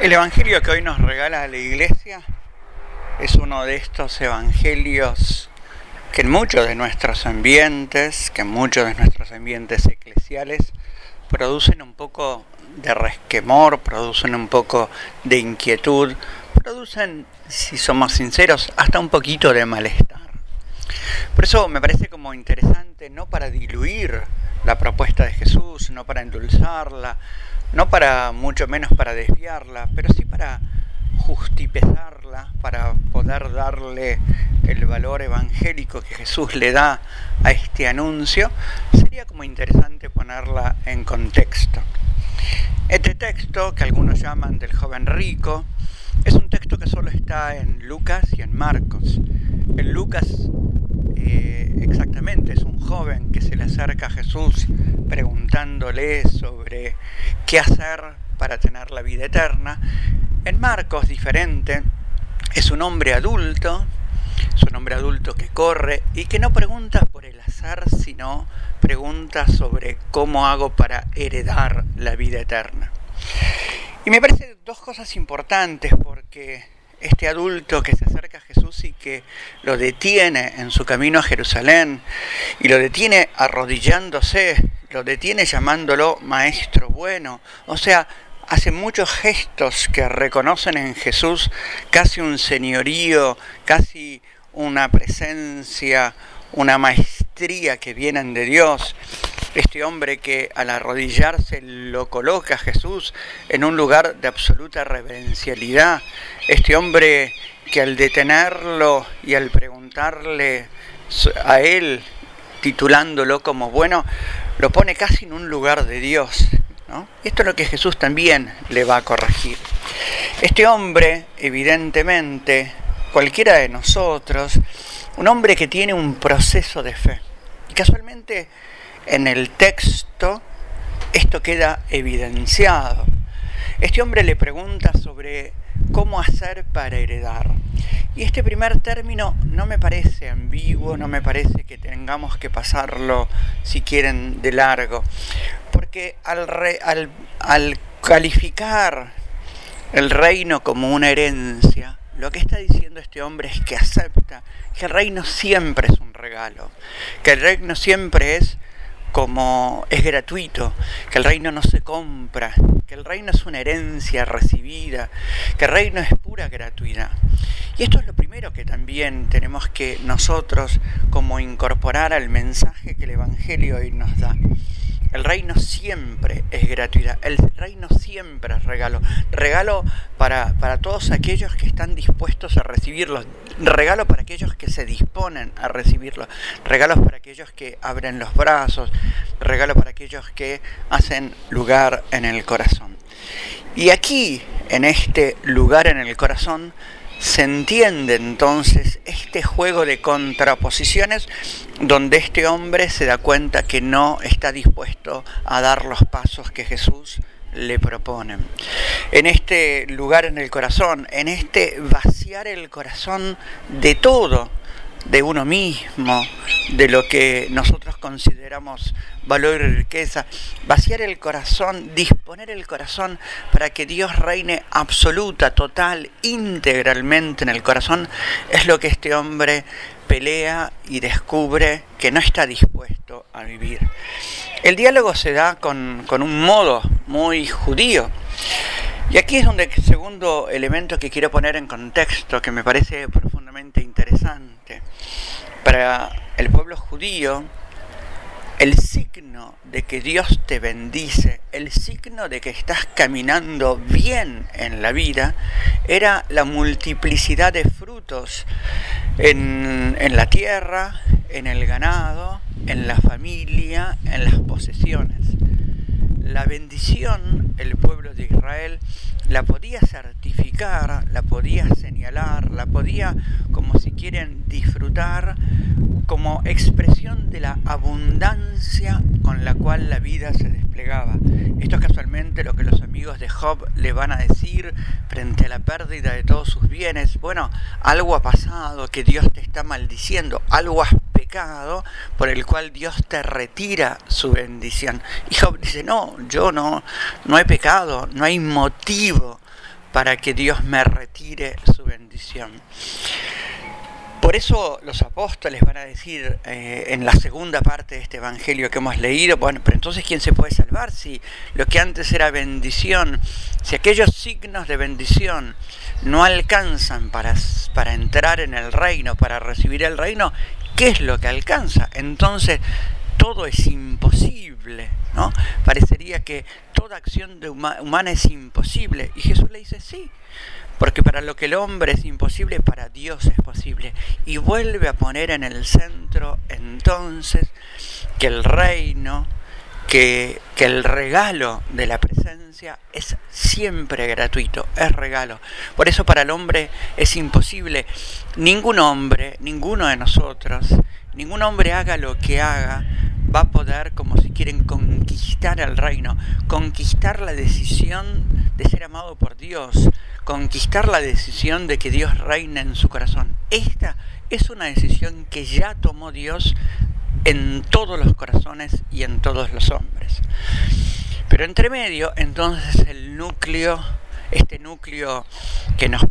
El Evangelio que hoy nos regala la Iglesia es uno de estos Evangelios que en muchos de nuestros ambientes, que en muchos de nuestros ambientes eclesiales, producen un poco de resquemor, producen un poco de inquietud, producen, si somos sinceros, hasta un poquito de malestar. Por eso me parece como interesante, no para diluir la propuesta de Jesús, no para endulzarla, no para mucho menos para desviarla, pero sí para justipezarla, para poder darle el valor evangélico que Jesús le da a este anuncio, sería como interesante ponerla en contexto. Este texto, que algunos llaman del joven rico, es un texto que solo está en Lucas y en Marcos. En Lucas eh, exactamente es un joven que se le acerca a Jesús preguntándole sobre qué hacer para tener la vida eterna. En Marcos, diferente, es un hombre adulto, es un hombre adulto que corre y que no pregunta por el azar, sino pregunta sobre cómo hago para heredar la vida eterna. Y me parece dos cosas importantes porque este adulto que se acerca a Jesús y que lo detiene en su camino a Jerusalén y lo detiene arrodillándose lo detiene llamándolo maestro bueno. O sea, hace muchos gestos que reconocen en Jesús casi un señorío, casi una presencia, una maestría que vienen de Dios. Este hombre que al arrodillarse lo coloca a Jesús en un lugar de absoluta reverencialidad. Este hombre que al detenerlo y al preguntarle a él, titulándolo como bueno, lo pone casi en un lugar de Dios. Esto es lo que Jesús también le va a corregir. Este hombre, evidentemente, cualquiera de nosotros, un hombre que tiene un proceso de fe. Y casualmente en el texto esto queda evidenciado. Este hombre le pregunta sobre cómo hacer para heredar. Y este primer término no me parece ambiguo, no me parece que tengamos que pasarlo, si quieren, de largo, porque al, al, al calificar el reino como una herencia, lo que está diciendo este hombre es que acepta que el reino siempre es un regalo, que el reino siempre es como es gratuito, que el reino no se compra, que el reino es una herencia recibida, que el reino es pura gratuidad. Y esto es lo primero que también tenemos que nosotros como incorporar al mensaje que el Evangelio hoy nos da. El reino siempre es gratuidad, el reino siempre es regalo. Regalo para, para, todos aquellos que están dispuestos a recibirlo, regalo para aquellos que se disponen a recibirlo, regalos para aquellos que abren los brazos, regalo para aquellos que hacen lugar en el corazón. Y aquí, en este lugar en el corazón, se entiende entonces este juego de contraposiciones donde este hombre se da cuenta que no está dispuesto a dar los pasos que Jesús le propone. En este lugar en el corazón, en este vaciar el corazón de todo, de uno mismo, de lo que nosotros consideramos valor y riqueza, vaciar el corazón, disponer el corazón para que Dios reine absoluta, total, integralmente en el corazón, es lo que este hombre pelea y descubre que no está dispuesto a vivir. El diálogo se da con, con un modo muy judío. Y aquí es donde el segundo elemento que quiero poner en contexto, que me parece profundamente interesante. Para el pueblo judío, el signo de que Dios te bendice, el signo de que estás caminando bien en la vida, era la multiplicidad de frutos en, la tierra, en el ganado, en la familia, en las posesiones. La bendición, el pueblo de Israel la podía certificar, la podía señalar, la podía, como si quieren, disfrutar como expresión de la abundancia con la cual la vida se desplegaba. Esto es casualmente lo que los amigos de Job le van a decir frente a la pérdida de todos sus bienes. Bueno, algo ha pasado que Dios te está maldiciendo, algo has pecado por el cual Dios te retira su bendición. Y Job dice, no, yo no, no he pecado, no hay motivo para que Dios me retire su bendición. Por eso los apóstoles van a decir eh, en la segunda parte de este Evangelio que hemos leído, bueno, pero entonces ¿quién se puede salvar si lo que antes era bendición, si aquellos signos de bendición no alcanzan para, para entrar en el reino, para recibir el reino, ¿qué es lo que alcanza? Entonces todo es imposible, ¿no? Parecería que toda acción de humana es imposible. Y Jesús le dice, sí, porque para lo que el hombre es imposible, para Dios es posible. Y vuelve a poner en el centro entonces que el reino, que, que, el regalo de la presencia es siempre gratuito, es regalo. Por eso para el hombre es imposible. Ningún hombre, ninguno de nosotros, ningún hombre haga lo que haga, va a poder, como si quieren, conquistar el reino, conquistar la decisión de ser amado por Dios, conquistar la decisión de que Dios reine en su corazón. Esta es una decisión que ya tomó Dios en todos los corazones y en todos los hombres. Pero entre medio, entonces el núcleo, este núcleo que nos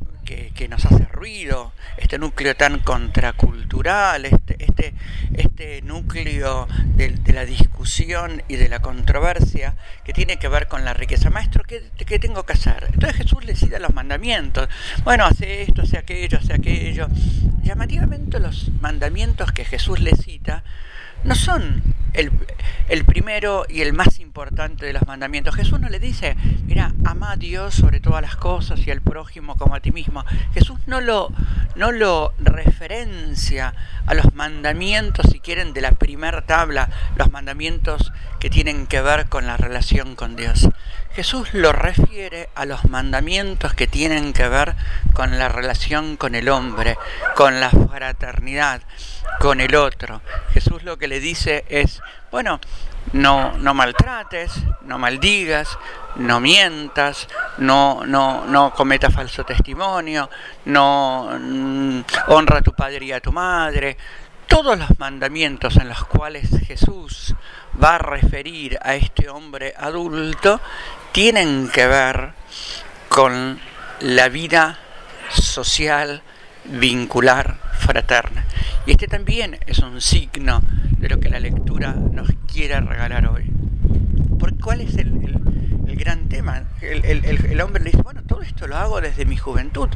que, nos hace ruido, este núcleo tan contracultural, este, este, este núcleo de, la discusión y de la controversia que tiene que ver con la riqueza. Maestro, ¿qué, ¿qué, tengo que hacer? Entonces Jesús le cita los mandamientos. Bueno, hace esto, hace aquello, hace aquello. Llamativamente los mandamientos que Jesús le cita no son el, el, primero y el más importante de los mandamientos. Jesús no le dice, mira, ama a Dios sobre todas las cosas y al prójimo como a ti mismo. Jesús no lo, no lo referencia a los mandamientos, si quieren, de la primera tabla, los mandamientos que tienen que ver con la relación con Dios. Jesús lo refiere a los mandamientos que tienen que ver con la relación con el hombre, con la fraternidad, con el otro. Jesús lo que le dice es, bueno, no, no maltrates, no maldigas, no mientas, no, no, no cometas falso testimonio, no mm, honra a tu padre y a tu madre. Todos los mandamientos en los cuales Jesús va a referir a este hombre adulto tienen que ver con la vida social, vincular, fraterna. Y este también es un signo de lo que la lectura nos quiere regalar hoy. ¿Por cuál es el, gran tema? El, el, hombre le dice, bueno, todo esto lo hago desde mi juventud.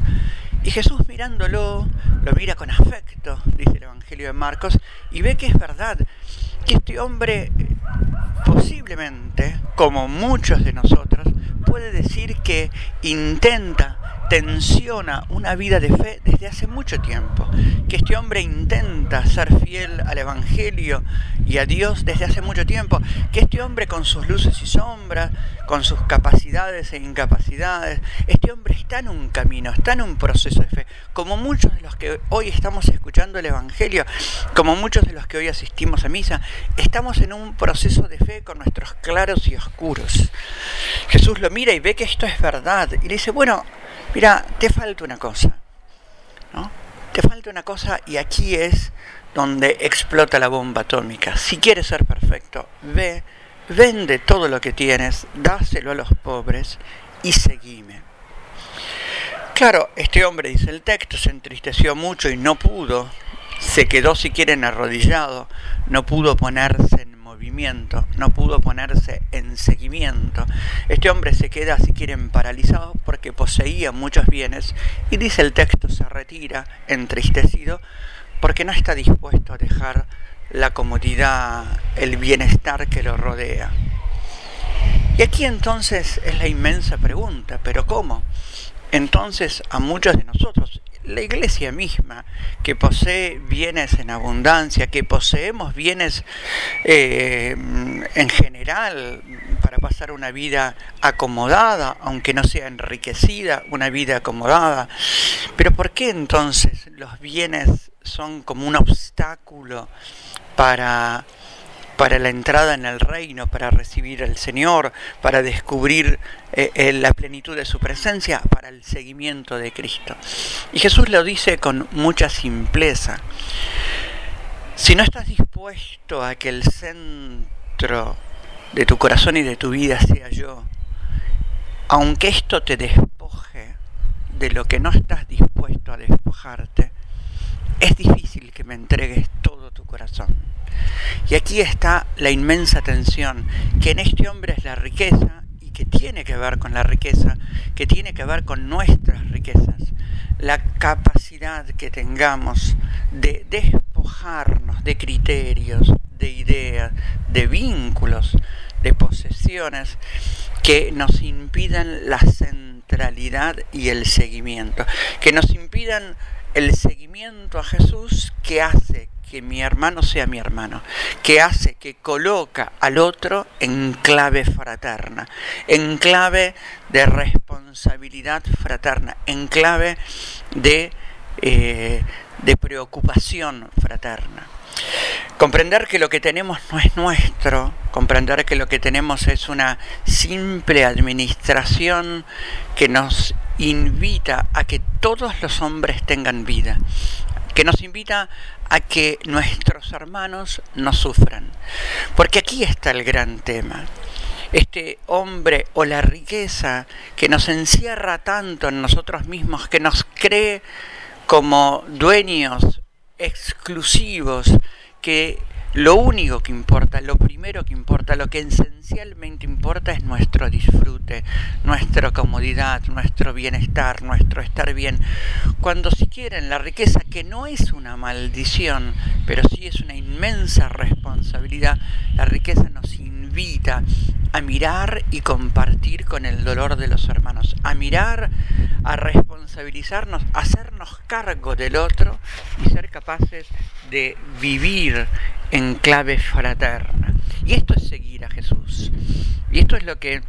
Y Jesús mirándolo, lo mira con afecto, dice el Evangelio de Marcos, y ve que es verdad, que este hombre posiblemente, como muchos de nosotros, puede decir que intenta tensiona una vida de fe desde hace mucho tiempo, que este hombre intenta ser fiel al Evangelio y a Dios desde hace mucho tiempo, que este hombre con sus luces y sombras, con sus capacidades e incapacidades, este hombre está en un camino, está en un proceso de fe, como muchos de los que hoy estamos escuchando el Evangelio, como muchos de los que hoy asistimos a misa, estamos en un proceso de fe con nuestros claros y oscuros. Jesús lo mira y ve que esto es verdad y le dice, bueno, mira, te falta una cosa, ¿no? Te falta una cosa y aquí es donde explota la bomba atómica. Si quieres ser perfecto, ve, vende todo lo que tienes, dáselo a los pobres y seguime. Claro, este hombre, dice el texto, se entristeció mucho y no pudo, se quedó si quieren arrodillado, no pudo ponerse en movimiento, no pudo ponerse en seguimiento. Este hombre se queda, si quieren, paralizado porque poseía muchos bienes y dice el texto, se retira entristecido porque no está dispuesto a dejar la comodidad, el bienestar que lo rodea. Y aquí entonces es la inmensa pregunta, pero ¿cómo? Entonces a muchos de nosotros, la iglesia misma, que posee bienes en abundancia, que poseemos bienes eh, en general para pasar una vida acomodada, aunque no sea enriquecida, una vida acomodada. Pero ¿por qué entonces los bienes son como un obstáculo para para la entrada en el reino, para recibir al Señor, para descubrir eh, eh, la plenitud de su presencia, para el seguimiento de Cristo. Y Jesús lo dice con mucha simpleza. Si no estás dispuesto a que el centro de tu corazón y de tu vida sea yo, aunque esto te despoje, de lo que no estás dispuesto a despojarte, es difícil que me entregues todo tu corazón. Y aquí está la inmensa tensión, que en este hombre es la riqueza y que tiene que ver con la riqueza, que tiene que ver con nuestras riquezas. La capacidad que tengamos de despojarnos de criterios, de ideas, de vínculos, de posesiones que nos impidan la centralidad y el seguimiento, que nos impidan el seguimiento a Jesús que hace que mi hermano sea mi hermano, que hace que coloca al otro en clave fraterna, en clave de responsabilidad fraterna, en clave de, eh, de preocupación fraterna. Comprender que lo que tenemos no es nuestro, comprender que lo que tenemos es una simple administración que nos invita a que todos los hombres tengan vida, que nos invita a que nuestros hermanos no sufran. Porque aquí está el gran tema. Este hombre o la riqueza que nos encierra tanto en nosotros mismos, que nos cree como dueños exclusivos, que lo único que importa, lo primero que importa, lo que esencialmente importa es nuestro disfrute, nuestra comodidad, nuestro bienestar, nuestro estar bien. Cuando si quieren la riqueza, que no es una maldición, pero sí es una inmensa responsabilidad, la riqueza nos invita a mirar y compartir con el dolor de los hermanos, a mirar, a responsabilizarnos, a hacernos cargo del otro y ser capaces de vivir en clave fraterna. Y esto es seguir a Jesús. Y esto es lo que,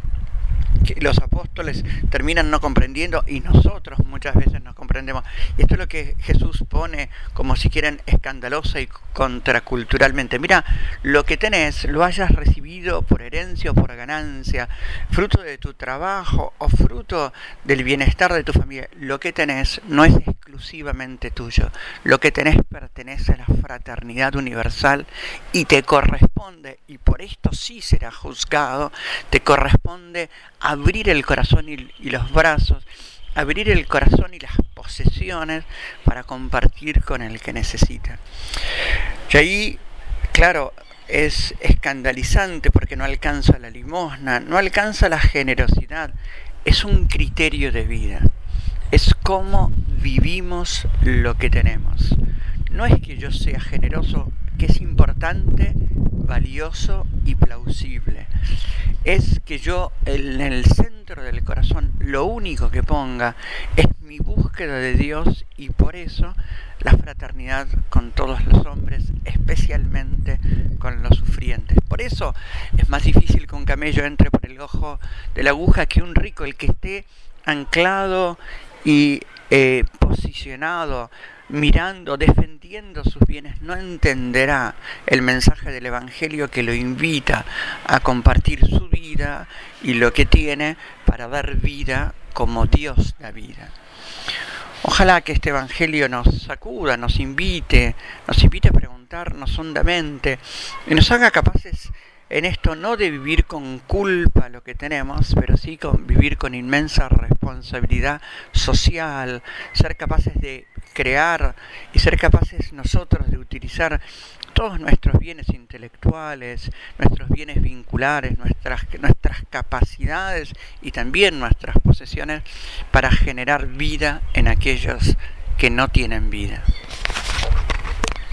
los apóstoles terminan no comprendiendo y nosotros muchas veces no comprendemos. Y esto es lo que Jesús pone como si quieren escandalosa y contraculturalmente. Mira, lo que tenés lo hayas recibido por herencia o por ganancia, fruto de tu trabajo o fruto del bienestar de tu familia. Lo que tenés no es exclusivamente tuyo. Lo que tenés pertenece a la fraternidad universal y te corresponde, y por esto sí será juzgado, te corresponde abrir el corazón y, los brazos, abrir el corazón y las posesiones para compartir con el que necesita. Y ahí, claro, es escandalizante porque no alcanza la limosna, no alcanza la generosidad, es un criterio de vida es cómo vivimos lo que tenemos. No es que yo sea generoso, que es importante, valioso y plausible. Es que yo en el centro del corazón lo único que ponga es mi búsqueda de Dios y por eso la fraternidad con todos los hombres, especialmente con los sufrientes. Por eso es más difícil que un camello entre por el ojo de la aguja que un rico, el que esté anclado y eh, posicionado, mirando, defendiendo sus bienes, no entenderá el mensaje del Evangelio que lo invita a compartir su vida y lo que tiene para dar vida como Dios da vida. Ojalá que este Evangelio nos sacuda, nos invite, nos invite a preguntarnos hondamente y nos haga capaces en esto no de vivir con culpa lo que tenemos, pero sí con vivir con inmensa responsabilidad social, ser capaces de crear y ser capaces nosotros de utilizar todos nuestros bienes intelectuales, nuestros bienes vinculares, nuestras, nuestras capacidades y también nuestras posesiones para generar vida en aquellos que no tienen vida.